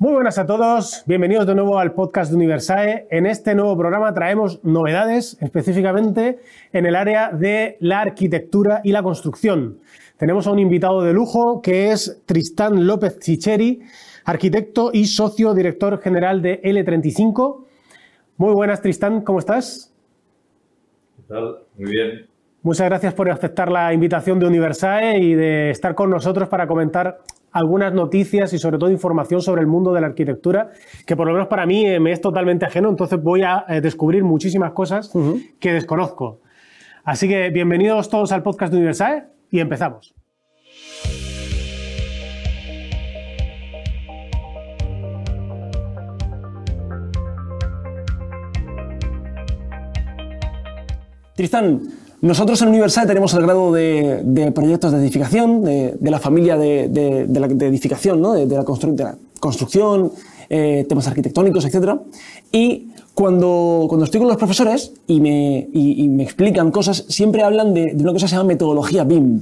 Muy buenas a todos, bienvenidos de nuevo al podcast de Universae. En este nuevo programa traemos novedades específicamente en el área de la arquitectura y la construcción. Tenemos a un invitado de lujo que es Tristán López Chicheri, arquitecto y socio director general de L35. Muy buenas Tristán, ¿cómo estás? ¿Qué tal? Muy bien. Muchas gracias por aceptar la invitación de Universae y de estar con nosotros para comentar algunas noticias y sobre todo información sobre el mundo de la arquitectura, que por lo menos para mí eh, me es totalmente ajeno, entonces voy a eh, descubrir muchísimas cosas que desconozco. Así que bienvenidos todos al podcast de Universae y empezamos. Tristán, nosotros en Universal tenemos el grado de, proyectos de edificación, de, la familia de, la edificación, ¿no? de, la construcción, eh, temas arquitectónicos, etc. Y cuando, cuando estoy con los profesores y me, me explican cosas, siempre hablan de, una cosa que se llama metodología BIM.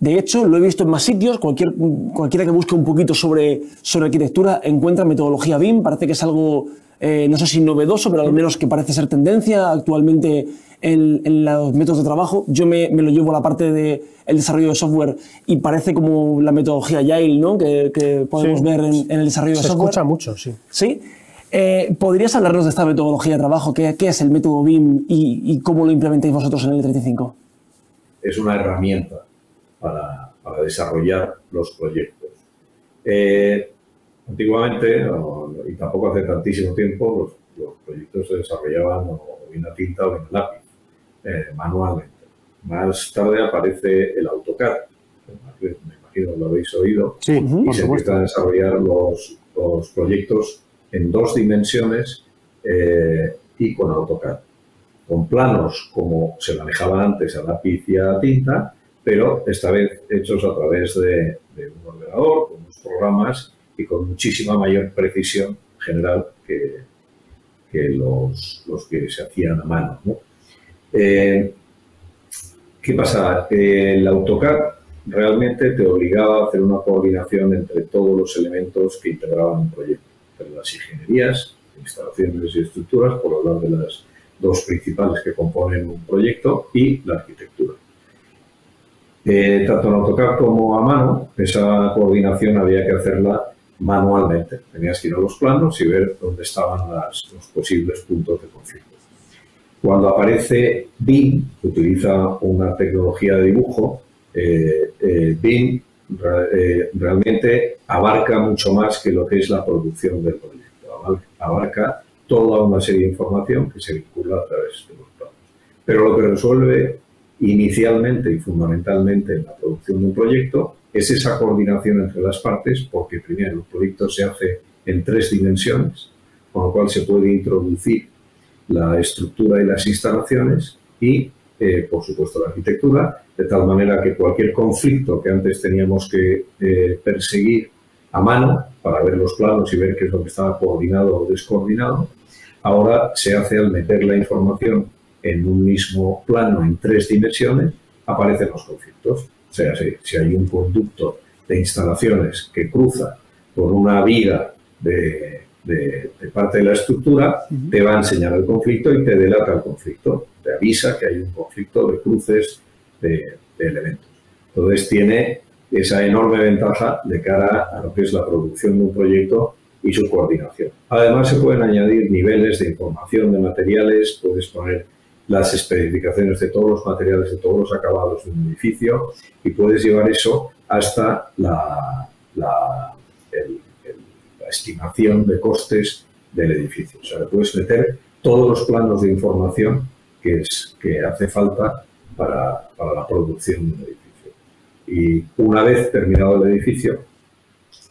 De hecho, lo he visto en más sitios, cualquier, cualquiera que busque un poquito sobre, sobre arquitectura encuentra metodología BIM, parece que es algo, eh, no sé si novedoso, pero al menos que parece ser tendencia actualmente en, los métodos de trabajo. Yo me, lo llevo a la parte del desarrollo de software y parece como la metodología Agile ¿no? que, podemos ver en, el desarrollo de software. Se escucha mucho, sí. ¿Sí? Eh, ¿Podrías hablarnos de esta metodología de trabajo? ¿Qué, es el método BIM y, cómo lo implementáis vosotros en el 35? Es una herramienta para, desarrollar los proyectos. Eh, antiguamente, y tampoco hace tantísimo tiempo, los, los proyectos se desarrollaban o bien a tinta o bien a lápiz. Eh, manualmente. Más tarde aparece el AutoCAD, me imagino lo habéis oído, y se empiezan a desarrollar los, los, proyectos en dos dimensiones eh, y con AutoCAD. Con planos como se manejaban antes a lápiz y a tinta, pero esta vez hechos a través de, un ordenador, con unos programas y con muchísima mayor precisión general que, que los, los, que se hacían a mano. ¿no? Eh, ¿Qué pasa? el AutoCAD realmente te obligaba a hacer una coordinación entre todos los elementos que integraban un proyecto, entre las ingenierías, instalaciones y estructuras, por hablar de las dos principales que componen un proyecto, y la arquitectura. Eh, tanto en AutoCAD como a mano, esa coordinación había que hacerla manualmente. Tenías que ir a los planos y ver dónde estaban los posibles puntos de conflicto. Cuando aparece BIM, que utiliza una tecnología de dibujo, eh, eh, BIM eh, realmente abarca mucho más que lo que es la producción del proyecto. Abarca toda una serie de información que se vincula a través de los planos. Pero lo que resuelve inicialmente y fundamentalmente en la producción de un proyecto es esa coordinación entre las partes, porque primero el proyecto se hace en tres dimensiones, con lo cual se puede introducir la estructura y las instalaciones y, eh, por supuesto, la arquitectura, de tal manera que cualquier conflicto que antes teníamos que eh, perseguir a mano para ver los planos y ver qué es lo que estaba coordinado o descoordinado, ahora se hace al meter la información en un mismo plano en tres dimensiones, aparecen los conflictos. O sea, si, si hay un conducto de instalaciones que cruza por una viga de, de, parte de la estructura, te va a enseñar el conflicto y te delata el conflicto, te avisa que hay un conflicto de cruces de, elementos. Entonces tiene esa enorme ventaja de cara a lo que es la producción de un proyecto y su coordinación. Además se pueden añadir niveles de información de materiales, puedes poner las especificaciones de todos los materiales, de todos los acabados de un edificio y puedes llevar eso hasta la, la, el, estimación de costes del edificio. O sea, puedes meter todos los planos de información que, es, que hace falta para, para la producción de un edificio. Y una vez terminado el edificio,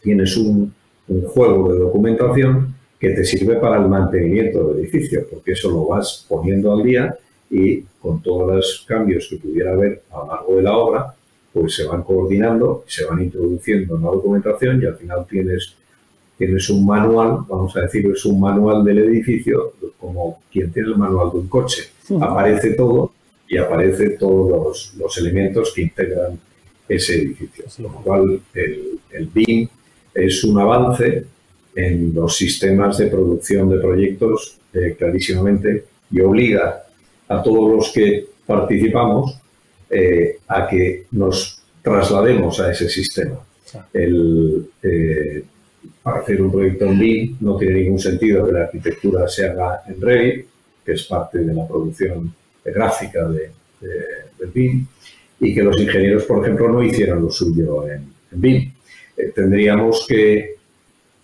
tienes un, un juego de documentación que te sirve para el mantenimiento del edificio, porque eso lo vas poniendo al día y con todos los cambios que pudiera haber a lo largo de la obra, pues se van coordinando, se van introduciendo en la documentación y al final tienes tienes un manual, vamos a decir, es un manual del edificio, como quien tiene el manual de un coche. Aparece todo y aparece todos los, elementos que integran ese edificio. Con lo cual, el, BIM es un avance en los sistemas de producción de proyectos eh, clarísimamente y obliga a todos los que participamos eh, a que nos traslademos a ese sistema. El, eh, para hacer un proyecto en BIM no tiene ningún sentido que la arquitectura se haga en Revit, que es parte de la producción gráfica de, BIM, y que los ingenieros, por ejemplo, no hicieran lo suyo en, BIM. Eh, tendríamos que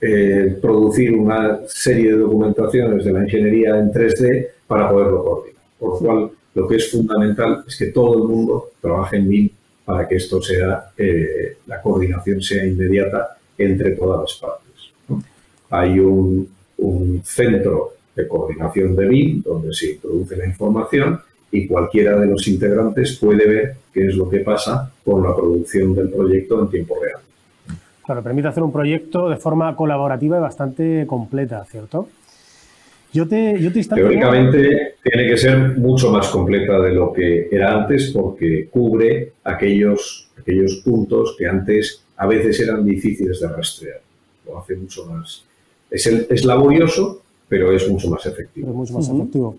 eh, producir una serie de documentaciones de la ingeniería en 3D para poderlo coordinar. Por lo cual, lo que es fundamental es que todo el mundo trabaje en BIM para que esto sea, eh, la coordinación sea inmediata entre todas las partes. Hay un, un centro de coordinación de BIM donde se introduce la información y cualquiera de los integrantes puede ver qué es lo que pasa con la producción del proyecto en tiempo real. Claro, permite hacer un proyecto de forma colaborativa y bastante completa, ¿cierto? Yo te, yo te Teóricamente tiene que ser mucho más completa de lo que era antes porque cubre aquellos, aquellos puntos que antes a veces eran difíciles de rastrear. Lo hace mucho más. Es, el, es laborioso, pero es mucho más efectivo. Es mucho más efectivo.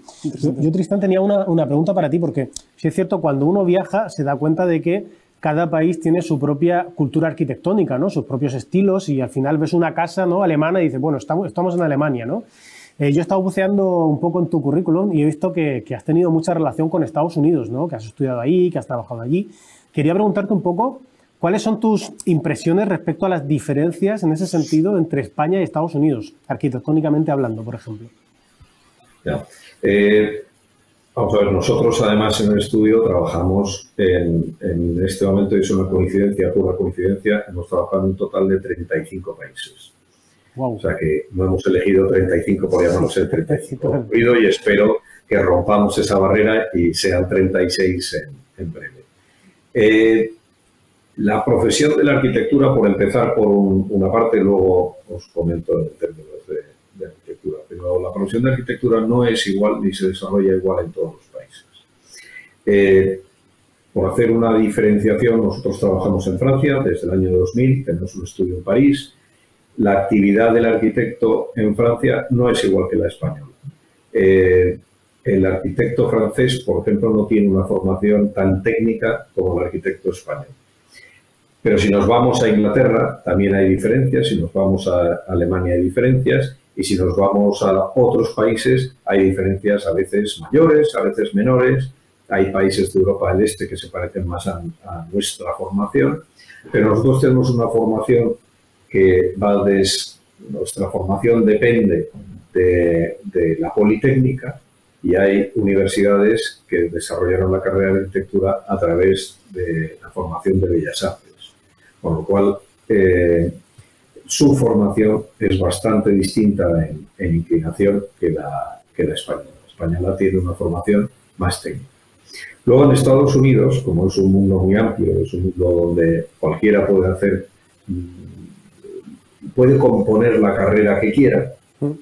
Yo, Tristán, tenía una, una, pregunta para ti, porque si es cierto, cuando uno viaja se da cuenta de que cada país tiene su propia cultura arquitectónica, ¿no? sus propios estilos, y al final ves una casa ¿no? alemana y dices, bueno, estamos, estamos en Alemania. ¿no? Eh, yo he estado buceando un poco en tu currículum y he visto que, que, has tenido mucha relación con Estados Unidos, ¿no? que has estudiado ahí, que has trabajado allí. Quería preguntarte un poco ¿Cuáles son tus impresiones respecto a las diferencias en ese sentido entre España y Estados Unidos, arquitectónicamente hablando, por ejemplo? Eh, vamos a ver, nosotros además en el estudio trabajamos en, este momento, y es una coincidencia, pura coincidencia, hemos trabajado en un total de 35 países. O sea que no hemos elegido 35, podríamos ser 35 y espero que rompamos esa barrera y sean 36 en, en breve. Eh, la profesión de la arquitectura, por empezar por una parte, luego os comento en términos de, arquitectura, pero la profesión de arquitectura no es igual ni se desarrolla igual en todos los países. Eh, por hacer una diferenciación, nosotros trabajamos en Francia desde el año 2000, tenemos un estudio en París. La actividad del arquitecto en Francia no es igual que la española. Eh, el arquitecto francés, por ejemplo, no tiene una formación tan técnica como el arquitecto español. Pero si nos vamos a Inglaterra, también hay diferencias, si nos vamos a Alemania hay diferencias, y si nos vamos a otros países hay diferencias a veces mayores, a veces menores. Hay países de Europa del Este que se parecen más a, nuestra formación, pero nosotros tenemos una formación que va desde... Nuestra formación depende de, de la Politécnica y hay universidades que desarrollaron la carrera de arquitectura a través de la formación de Bellas Artes. Con lo cual, eh, su formación es bastante distinta en, inclinación que la, que la española. La española tiene una formación más técnica. Luego en Estados Unidos, como es un mundo muy amplio, es un mundo donde cualquiera puede hacer, mm, puede componer la carrera que quiera,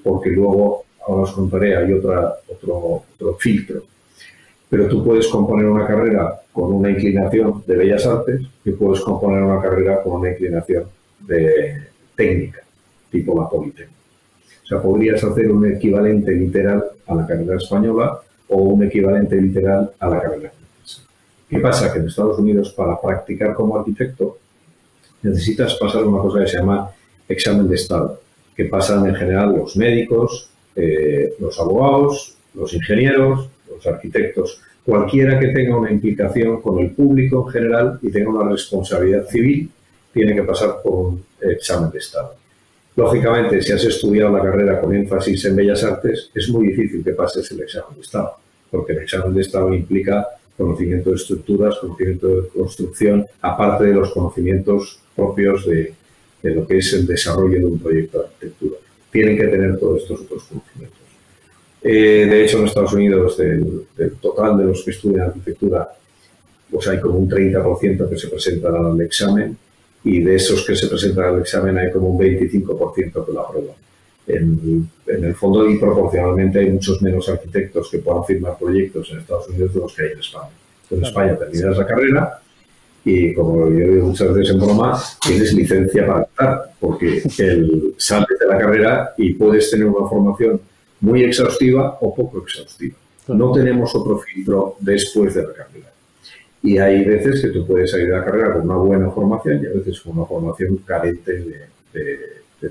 porque luego, ahora os contaré, hay otra, otro, otro filtro pero tú puedes componer una carrera con una inclinación de bellas artes y puedes componer una carrera con una inclinación de técnica, tipo la Politécnica. O sea, podrías hacer un equivalente literal a la carrera española o un equivalente literal a la carrera francesa. ¿Qué pasa? Que en Estados Unidos, para practicar como arquitecto, necesitas pasar una cosa que se llama examen de Estado, que pasan en general los médicos, eh, los abogados, los ingenieros, los arquitectos, cualquiera que tenga una implicación con el público en general y tenga una responsabilidad civil, tiene que pasar por un examen de Estado. Lógicamente, si has estudiado la carrera con énfasis en Bellas Artes, es muy difícil que pases el examen de Estado, porque el examen de Estado implica conocimiento de estructuras, conocimiento de construcción, aparte de los conocimientos propios de, lo que es el desarrollo de un proyecto de arquitectura. Tienen que tener todos estos otros conocimientos. Eh, de hecho, en Estados Unidos, del, total de los que estudian arquitectura, pues hay como un 30% que se presentan al examen y de esos que se presentan al examen hay como un 25% que lo aprueban. En, el fondo y proporcionalmente hay muchos menos arquitectos que puedan firmar proyectos en Estados Unidos de los que hay en España. En España terminas la carrera y, como yo digo muchas veces en broma, tienes licencia para aceptar, porque el, sales de la carrera y puedes tener una formación muy exhaustiva o poco exhaustiva. No tenemos otro filtro después de la carrera. Y hay veces que tú puedes salir de la carrera con una buena formación y a veces con una formación carente de,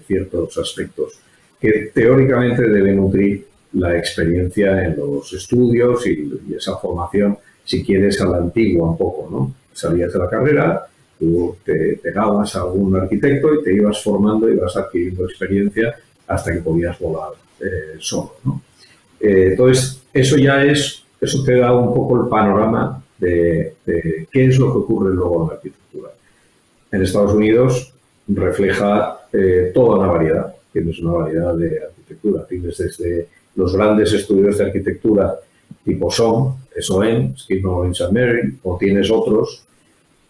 ciertos aspectos que teóricamente deben nutrir la experiencia en los estudios y, esa formación, si quieres, a la antigua un poco, ¿no? Salías de la carrera, tú te pegabas a un arquitecto y te ibas formando y vas adquiriendo experiencia hasta que podías volar eh, solo. Eh, entonces, eso ya es, eso te da un poco el panorama de, qué es lo que ocurre luego en la arquitectura. En Estados Unidos refleja eh, toda una variedad, tienes una variedad de arquitectura, tienes desde los grandes estudios de arquitectura tipo SOM, SOM, Knowledge and Mary, o tienes otros,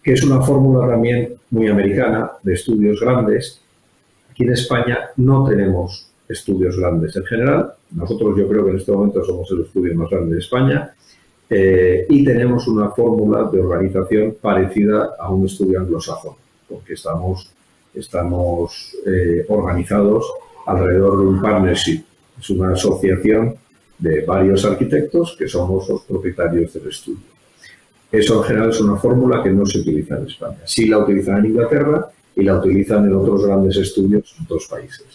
que es una fórmula también muy americana de estudios grandes. Aquí en España no tenemos estudios grandes en general. Nosotros yo creo que en este momento somos el estudio más grande de España eh, y tenemos una fórmula de organización parecida a un estudio anglosajón, porque estamos, estamos eh, organizados alrededor de un partnership. Es una asociación de varios arquitectos que somos los propietarios del estudio. Eso en general es una fórmula que no se utiliza en España. Sí la utilizan en Inglaterra y la utilizan en otros grandes estudios en otros países.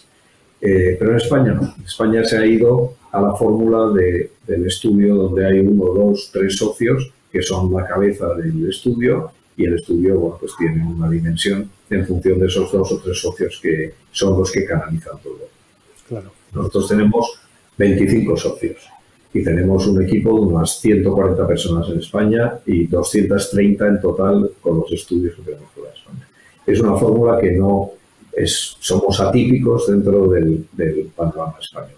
Eh, pero en España no. España se ha ido a la fórmula del estudio donde hay uno, dos, tres socios que son la cabeza del estudio y el estudio bueno, pues tiene una dimensión en función de esos dos o tres socios que son los que canalizan todo. Claro. Nosotros tenemos 25 socios y tenemos un equipo de unas 140 personas en España y 230 en total con los estudios que tenemos fuera de España. Es una fórmula que no es, somos atípicos dentro del, panorama español.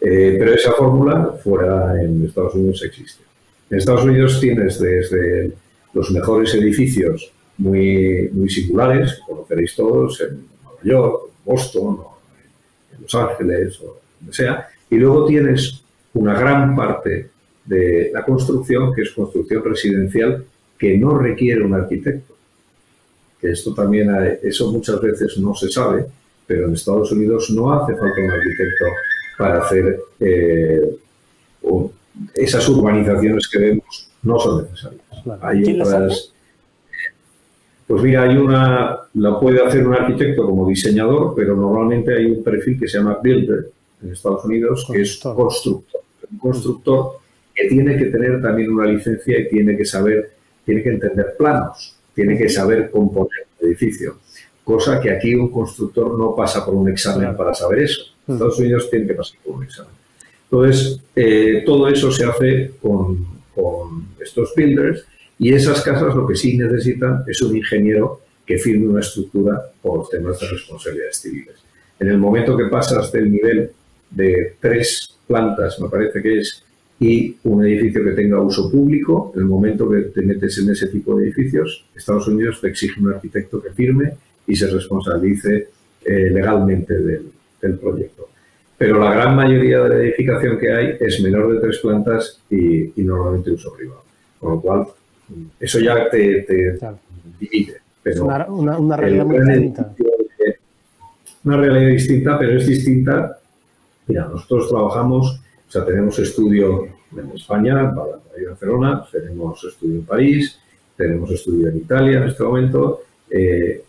Eh, pero esa fórmula fuera en Estados Unidos existe. En Estados Unidos tienes desde los mejores edificios muy, muy singulares, que conoceréis todos, en Nueva York, Boston, en Los Ángeles, o donde sea, y luego tienes una gran parte de la construcción, que es construcción residencial, que no requiere un arquitecto esto también, eso muchas veces no se sabe, pero en Estados Unidos no hace falta un arquitecto para hacer eh, esas urbanizaciones que vemos no son necesarias. Hay otras. Pues mira, hay una, la puede hacer un arquitecto como diseñador, pero normalmente hay un perfil que se llama builder en Estados Unidos, que es constructor. Un constructor que tiene que tener también una licencia y tiene que saber, tiene que entender planos tiene que saber componer el edificio, cosa que aquí un constructor no pasa por un examen para saber eso. Estados Unidos tiene que pasar por un examen. Entonces, eh, todo eso se hace con, con estos builders y esas casas lo que sí necesitan es un ingeniero que firme una estructura por temas de responsabilidades civiles. En el momento que pasas del nivel de tres plantas, me parece que es y un edificio que tenga uso público, en el momento que te metes en ese tipo de edificios, Estados Unidos te exige un arquitecto que firme y se responsabilice eh, legalmente del, proyecto. Pero la gran mayoría de la edificación que hay es menor de tres plantas y, normalmente uso privado. Con lo cual, eso ya te, divide. Pero una, una, realidad muy distinta. Una realidad distinta, pero es distinta. Mira, nosotros trabajamos sea, tenemos estudio en España, en Barcelona, tenemos estudio en París, tenemos estudio en Italia en este momento, eh,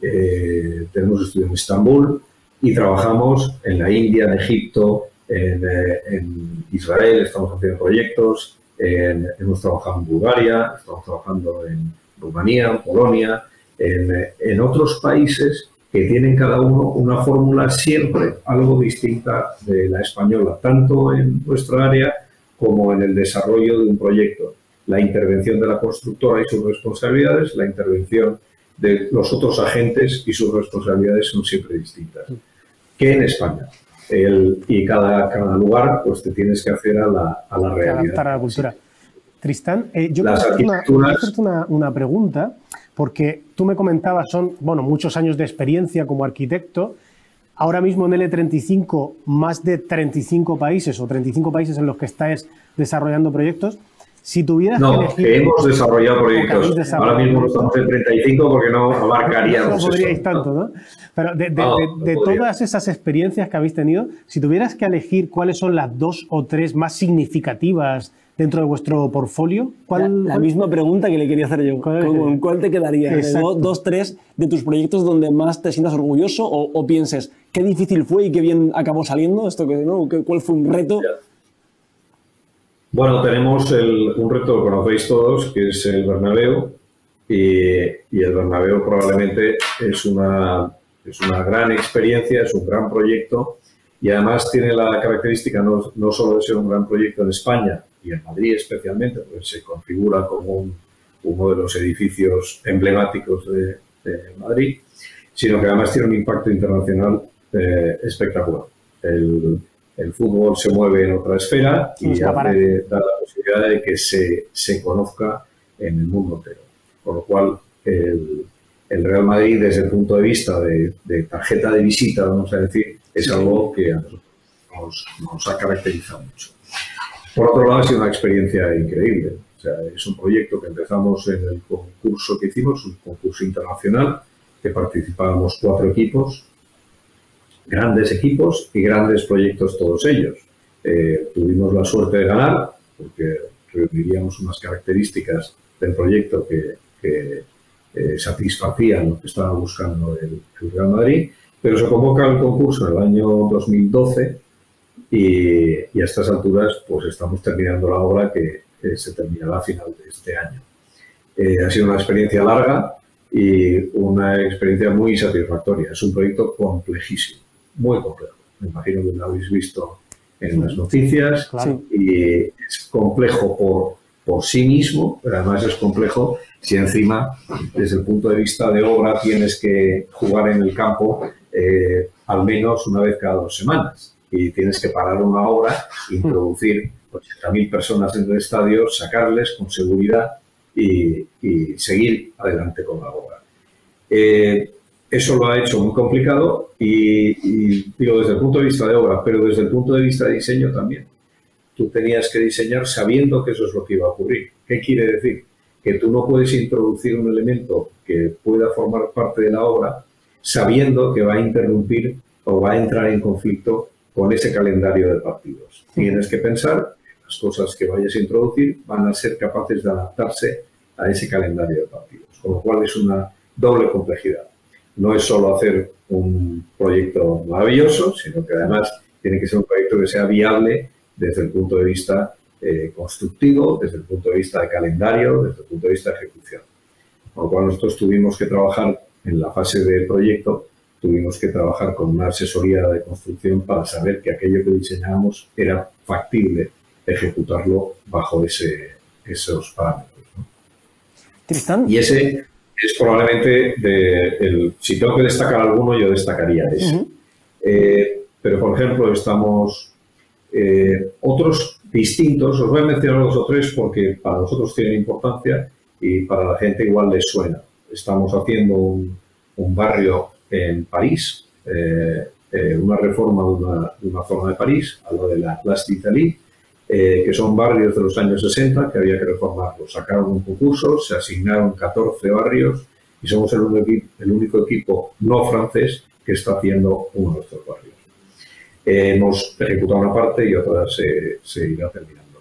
eh, tenemos estudio en Estambul y trabajamos en la India, en Egipto, en, eh, Israel, estamos haciendo proyectos, hemos trabajado en Bulgaria, estamos trabajando en Rumanía, en Polonia, en otros países que tienen cada uno una fórmula siempre algo distinta de la española, tanto en nuestra área como en el desarrollo de un proyecto. La intervención de la constructora y sus responsabilidades, la intervención de los otros agentes y sus responsabilidades son siempre distintas que en España. y cada, cada lugar pues te tienes que hacer a la, a la realidad. la cultura. Tristán, eh, yo quiero hacerte una, una pregunta porque tú me comentabas, son, bueno, muchos años de experiencia como arquitecto. Ahora mismo en L35, más de 35 países o 35 países en los que estáis desarrollando proyectos. Si tuvieras no, que elegir. Que hemos desarrollado proyectos. Ahora mismo estamos en 35 porque no abarcaríamos. No podríais tanto, ¿no? Pero de, de, todas esas experiencias que habéis tenido, si tuvieras que elegir cuáles son las dos o tres más significativas dentro de vuestro portfolio, ¿cuál, la, misma pregunta que le quería hacer yo. ¿Con cuál te quedaría? Dos, tres de tus proyectos donde más te sientas orgulloso o, pienses qué difícil fue y qué bien acabó saliendo esto que no, cuál fue un reto. Bueno, tenemos un reto que conocéis todos, que es el Bernabéu, y, el Bernabéu probablemente es una, es una gran experiencia, es un gran proyecto, y además tiene la característica no, no solo de ser un gran proyecto en España, y en Madrid especialmente, pues se configura como uno de los edificios emblemáticos de, Madrid, sino que además tiene un impacto internacional eh, espectacular. El, el fútbol se mueve en otra esfera y da la posibilidad de que se, se, conozca en el mundo entero. Por lo cual, el, el Real Madrid, desde el punto de vista de, tarjeta de visita, vamos a decir, es algo que a nosotros nos, nos, ha caracterizado mucho. Por otro lado, ha sido una experiencia increíble. O sea, es un proyecto que empezamos en el concurso que hicimos, un concurso internacional, que participábamos cuatro equipos, grandes equipos y grandes proyectos todos ellos. Eh, tuvimos la suerte de ganar porque reuniríamos unas características del proyecto que, eh, satisfacían lo que estaba buscando el, Real Madrid, pero se convoca el concurso en el año 2012 y, a estas alturas pues estamos terminando la obra que, se terminará a final de este año. Eh, ha sido una experiencia larga y una experiencia muy satisfactoria. Es un proyecto complejísimo muy complejo. Me imagino que lo habéis visto en las noticias. Y es complejo por, por sí mismo, pero además es complejo si encima, desde el punto de vista de obra, tienes que jugar en el campo eh, al menos una vez cada dos semanas. Y tienes que parar una obra, introducir 80.000 personas en el estadio, sacarles con seguridad y, y seguir adelante con la obra. Eh, eso lo ha hecho muy complicado y, digo desde el punto de vista de obra, pero desde el punto de vista de diseño también. Tú tenías que diseñar sabiendo que eso es lo que iba a ocurrir. ¿Qué quiere decir? Que tú no puedes introducir un elemento que pueda formar parte de la obra sabiendo que va a interrumpir o va a entrar en conflicto con ese calendario de partidos. Tienes que pensar que las cosas que vayas a introducir van a ser capaces de adaptarse a ese calendario de partidos, con lo cual es una doble complejidad no es solo hacer un proyecto maravilloso, sino que además tiene que ser un proyecto que sea viable desde el punto de vista eh, constructivo, desde el punto de vista de calendario, desde el punto de vista de ejecución. Con lo cual nosotros tuvimos que trabajar en la fase del proyecto, tuvimos que trabajar con una asesoría de construcción para saber que aquello que diseñábamos era factible ejecutarlo bajo ese, esos parámetros. Y ese es probablemente, de el, si tengo que destacar alguno, yo destacaría ese. Eh, pero, por ejemplo, estamos eh, otros distintos, os voy a mencionar dos o tres porque para nosotros tienen importancia y para la gente igual les suena. Estamos haciendo un, barrio en París, eh, una reforma de una, zona de París, a lo de la Place d'Italie, eh, que son barrios de los años 60 que había que reformarlos. Sacaron un concurso, se asignaron 14 barrios y somos el único, equipo no francés que está haciendo uno de estos barrios. Eh, hemos ejecutado una parte y otra se, irá terminando.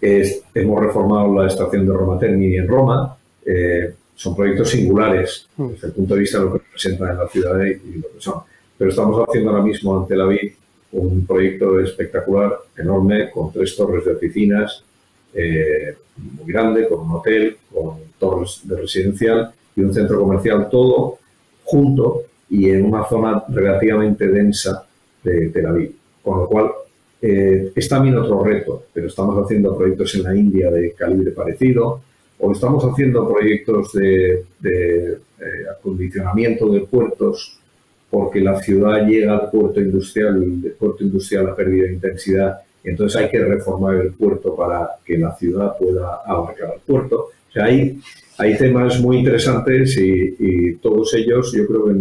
hemos reformado la estación de Roma Termini en Roma. Eh, son proyectos singulares mm. desde el punto de vista de lo que representan en la ciudad y lo que son. Pero estamos haciendo ahora mismo ante la Vid un proyecto espectacular, enorme, con tres torres de oficinas, eh, muy grande, con un hotel, con torres de residencial y un centro comercial, todo junto y en una zona relativamente densa de Tel Aviv. Con lo cual, eh, es también otro reto, pero estamos haciendo proyectos en la India de calibre parecido, o estamos haciendo proyectos de, eh, acondicionamiento de puertos porque la ciudad llega al puerto industrial y el puerto industrial ha perdido intensidad y entonces hay que reformar el puerto para que la ciudad pueda abarcar el puerto. O sea, hay, temas muy interesantes y, todos ellos, yo creo que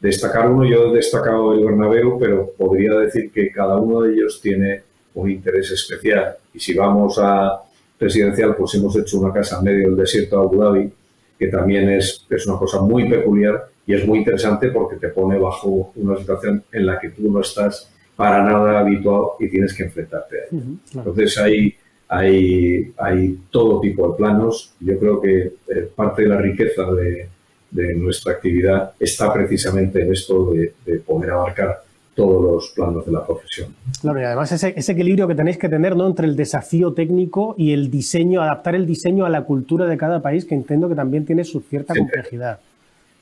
destacar uno, yo he destacado el Bernabéu, pero podría decir que cada uno de ellos tiene un interés especial. Y si vamos a, residencial, pues hemos hecho una casa en medio del desierto de Abu Dhabi, que también es, es una cosa muy peculiar y es muy interesante porque te pone bajo una situación en la que tú no estás para nada habituado y tienes que enfrentarte a ello. Entonces hay, hay, hay todo tipo de planos. Yo creo que eh, parte de la riqueza de, de, nuestra actividad está precisamente en esto de, de poder abarcar todos los planos de la profesión. Claro, y además ese, ese, equilibrio que tenéis que tener ¿no? entre el desafío técnico y el diseño, adaptar el diseño a la cultura de cada país, que entiendo que también tiene su cierta complejidad.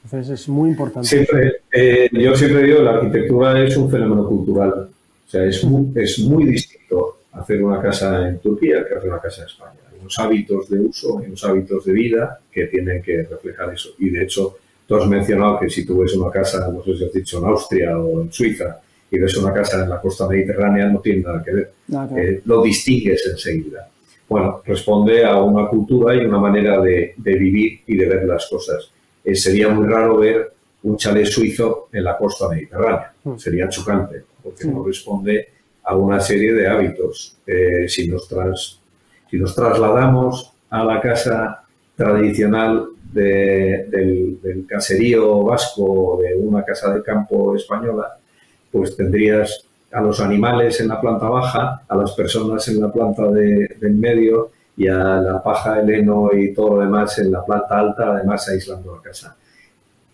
Entonces es muy importante. Siempre, eh, yo siempre digo, la arquitectura es un fenómeno cultural. O sea, es muy, es muy distinto hacer una casa en Turquía que hacer una casa en España. Hay unos hábitos de uso, hay unos hábitos de vida que tienen que reflejar eso. Y de hecho, tú has mencionado que si tú ves una casa, no sé si has dicho en Austria o en Suiza, y ves una casa en la costa mediterránea, no tiene nada que ver. Eh, lo distingues enseguida. Bueno, responde a una cultura y una manera de, de vivir y de ver las cosas. Eh, sería muy raro ver un chalet suizo en la costa mediterránea. Mm. Sería chocante, porque no responde a una serie de hábitos. Eh, si, nos tras, si nos trasladamos a la casa tradicional de, del, caserío vasco de una casa de campo española, pues tendrías a los animales en la planta baja, a las personas en la planta de, del medio y a la paja, el heno y todo lo demás en la planta alta, además aislando la casa.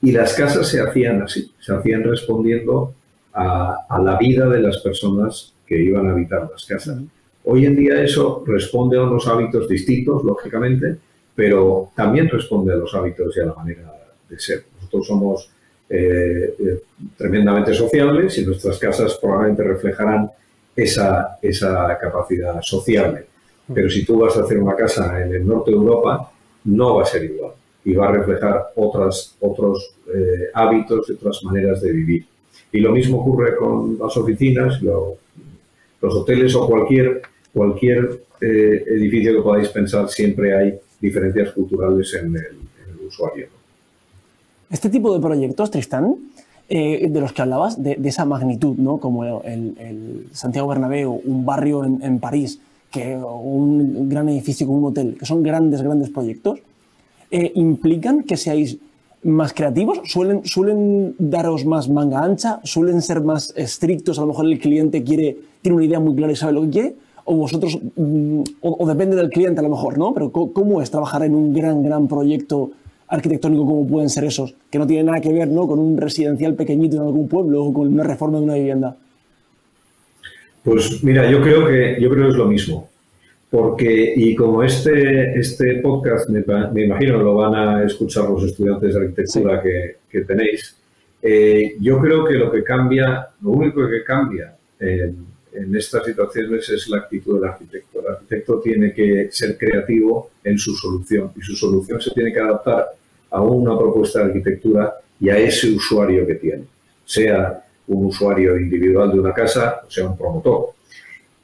Y las casas se hacían así, se hacían respondiendo a, a la vida de las personas que iban a habitar las casas. Hoy en día eso responde a unos hábitos distintos, lógicamente, pero también responde a los hábitos y a la manera de ser. Nosotros somos eh, eh, tremendamente sociables y nuestras casas probablemente reflejarán esa, esa capacidad sociable. Pero si tú vas a hacer una casa en el norte de Europa, no va a ser igual y va a reflejar otras, otros eh, hábitos y otras maneras de vivir. Y lo mismo ocurre con las oficinas, lo, los hoteles o cualquier, cualquier eh, edificio que podáis pensar, siempre hay diferencias culturales en el, usuario. Este tipo de proyectos, Tristán, eh, de los que hablabas, de, esa magnitud, ¿no? como el, Santiago Bernabéu, un barrio en, en, París, que, un gran edificio como un hotel, que son grandes, grandes proyectos, eh, implican que seáis más creativos, ¿Suelen, suelen daros más manga ancha, suelen ser más estrictos, a lo mejor el cliente quiere, tiene una idea muy clara y sabe lo que quiere, o vosotros, mm, o, o depende del cliente a lo mejor, ¿no? Pero ¿cómo es trabajar en un gran, gran proyecto arquitectónico como pueden ser esos, que no tienen nada que ver ¿no? con un residencial pequeñito en algún pueblo o con una reforma de una vivienda? Pues mira, yo creo que, yo creo que es lo mismo. Porque, y como este, este podcast, me, me imagino lo van a escuchar los estudiantes de arquitectura sí. que, que, tenéis, eh, yo creo que lo que cambia, lo único que cambia en, en estas situaciones es la actitud del arquitecto. El arquitecto tiene que ser creativo en su solución y su solución se tiene que adaptar a una propuesta de arquitectura y a ese usuario que tiene, sea un usuario individual de una casa o sea un promotor.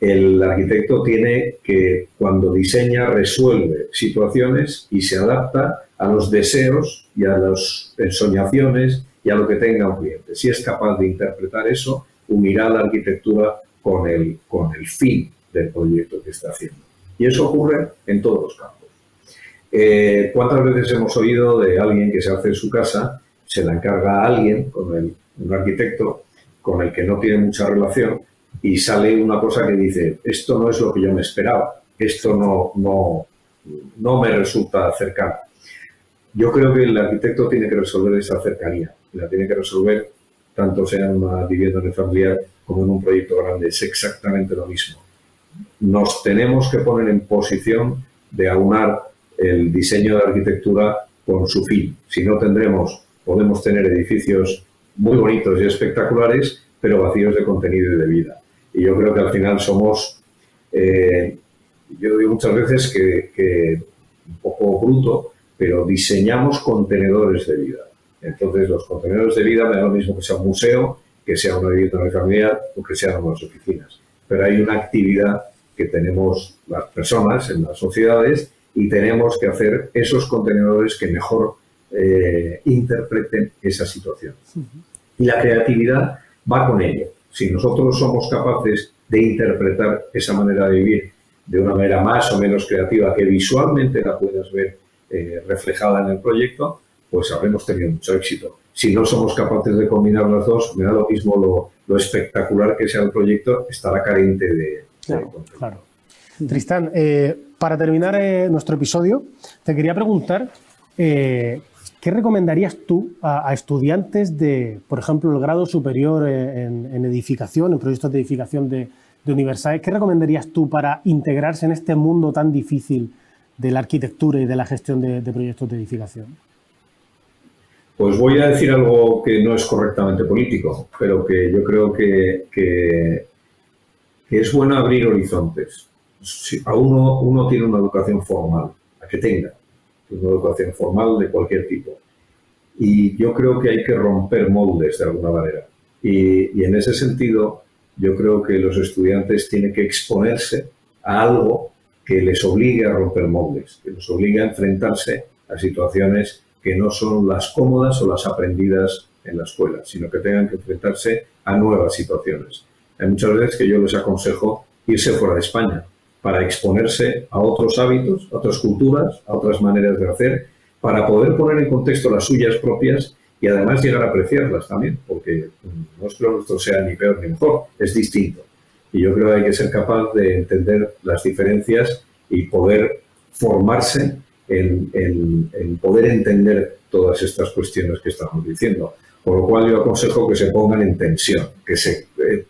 El arquitecto tiene que, cuando diseña, resuelve situaciones y se adapta a los deseos y a las ensoñaciones y a lo que tenga un cliente. Si es capaz de interpretar eso, unirá la arquitectura con el, con el fin del proyecto que está haciendo. Y eso ocurre en todos los campos. Eh, ¿Cuántas veces hemos oído de alguien que se hace su casa, se la encarga a alguien, con el, un arquitecto, con el que no tiene mucha relación, y sale una cosa que dice, esto no es lo que yo me esperaba, esto no, no, no me resulta cercano. Yo creo que el arquitecto tiene que resolver esa cercanía, la tiene que resolver tanto sea en una vivienda familiar como en un proyecto grande. Es exactamente lo mismo. Nos tenemos que poner en posición de aunar el diseño de arquitectura con su fin. Si no tendremos, podemos tener edificios muy bonitos y espectaculares, pero vacíos de contenido y de vida. Y yo creo que al final somos, eh, yo digo muchas veces que un poco bruto, pero diseñamos contenedores de vida. Entonces, los contenedores de vida me da lo mismo que sea un museo, que sea una vivienda familiar o que sean unas oficinas. Pero hay una actividad que tenemos las personas en las sociedades y tenemos que hacer esos contenedores que mejor eh, interpreten esa situación. Uh -huh. Y la creatividad va con ello. Si nosotros somos capaces de interpretar esa manera de vivir de una manera más o menos creativa, que visualmente la puedas ver eh, reflejada en el proyecto, pues habremos tenido mucho éxito. Si no somos capaces de combinar las dos, me da lo mismo lo, espectacular que sea el proyecto, estará carente de... Claro, Tristán, eh, para terminar eh, nuestro episodio, te quería preguntar, ¿qué recomendarías tú a, estudiantes de, por ejemplo, el grado superior en, edificación, en proyectos de edificación de, de universidades? ¿Qué recomendarías tú para integrarse en este mundo tan difícil de la arquitectura y de la gestión de, proyectos de edificación? Pues voy a decir algo que no es correctamente político, pero que yo creo que, es bueno abrir horizontes. Si a uno, uno tiene una educación formal, a que tenga una educación formal de cualquier tipo. Y yo creo que hay que romper moldes de alguna manera. Y, y en ese sentido, yo creo que los estudiantes tienen que exponerse a algo que les obligue a romper moldes, que los obligue a enfrentarse a situaciones que no son las cómodas o las aprendidas en la escuela, sino que tengan que enfrentarse a nuevas situaciones. Hay muchas veces que yo les aconsejo irse fuera de España para exponerse a otros hábitos, a otras culturas, a otras maneras de hacer, para poder poner en contexto las suyas propias y además llegar a apreciarlas también, porque no es que lo nuestro sea ni peor ni mejor, es distinto. Y yo creo que hay que ser capaz de entender las diferencias y poder formarse en, poder entender todas estas cuestiones que estamos diciendo. Por lo cual yo aconsejo que se pongan en tensión, que se, eh,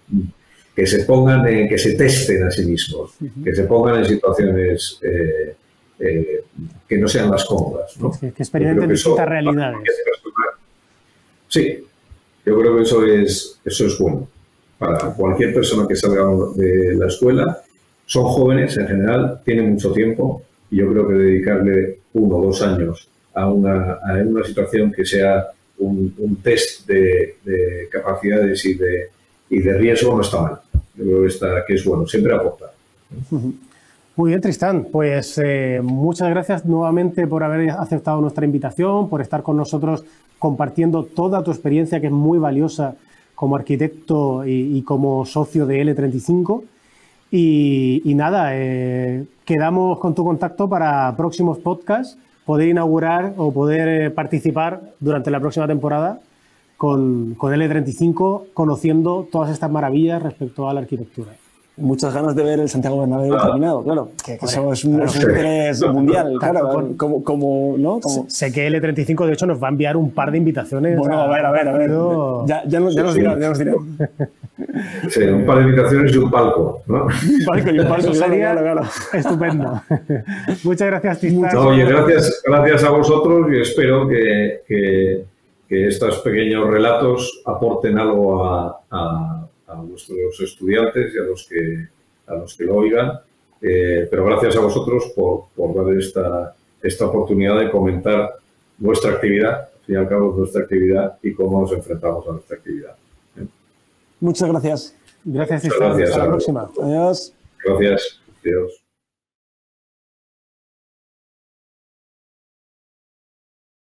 que se pongan, que se testen a sí mismos, que se pongan en situaciones eh, eh, que no sean las cómodas. Que, experimenten distintas realidades. Sí, yo creo que eso es, eso es bueno para cualquier persona que salga de la escuela. Son jóvenes en general, tienen mucho tiempo y yo creo que dedicarle uno o dos años a una, a una situación que sea un, test de, capacidades y de, y de riesgo no está mal. Yo creo que, está, que es bueno, siempre aportar. Muy bien, Tristán. Pues eh, muchas gracias nuevamente por haber aceptado nuestra invitación, por estar con nosotros compartiendo toda tu experiencia, que es muy valiosa como arquitecto y, como socio de L35. Y, nada, eh, quedamos con tu contacto para próximos podcasts, poder inaugurar o poder eh, participar durante la próxima temporada con, con L35, conociendo todas estas maravillas respecto a la arquitectura muchas ganas de ver el Santiago Bernabéu ah. terminado, claro. Que, eso es un, interés mundial, claro. Como, como, ¿no? Sé que L35, de hecho, nos va a enviar un par de invitaciones. Bueno, a ver, a ver, a ver. Ya, ya, nos, ya nos dirá, ya nos dirá. Sí, un par de invitaciones y un palco, ¿no? Un palco y un palco, sería claro, Estupendo. Muchas gracias, Tistán. Oye, gracias, gracias a vosotros y espero que, que, que estos pequeños relatos aporten algo a, a a nuestros estudiantes y a los que, a los que lo oigan. Eh, pero gracias a vosotros por, por dar esta, esta oportunidad de comentar vuestra actividad, al fin y al cabo nuestra actividad y cómo nos enfrentamos a nuestra actividad. ¿eh? Muchas gracias. Gracias, Muchas gracias. Hasta la próxima. Adiós. Gracias. Adiós.